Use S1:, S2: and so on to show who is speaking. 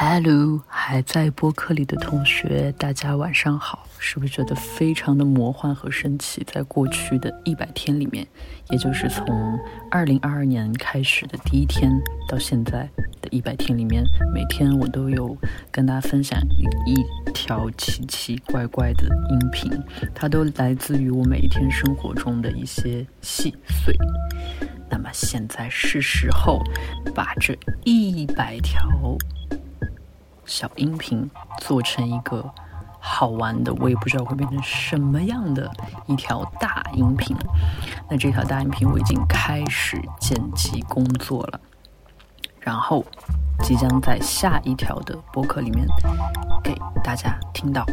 S1: Hello，还在播客里的同学，大家晚上好。是不是觉得非常的魔幻和神奇？在过去的一百天里面，也就是从二零二二年开始的第一天到现在的一百天里面，每天我都有跟大家分享一一条奇奇怪怪的音频，它都来自于我每一天生活中的一些细碎。那么现在是时候把这一百条。小音频做成一个好玩的，我也不知道会变成什么样的一条大音频。那这条大音频我已经开始剪辑工作了，然后即将在下一条的播客里面给大家听到。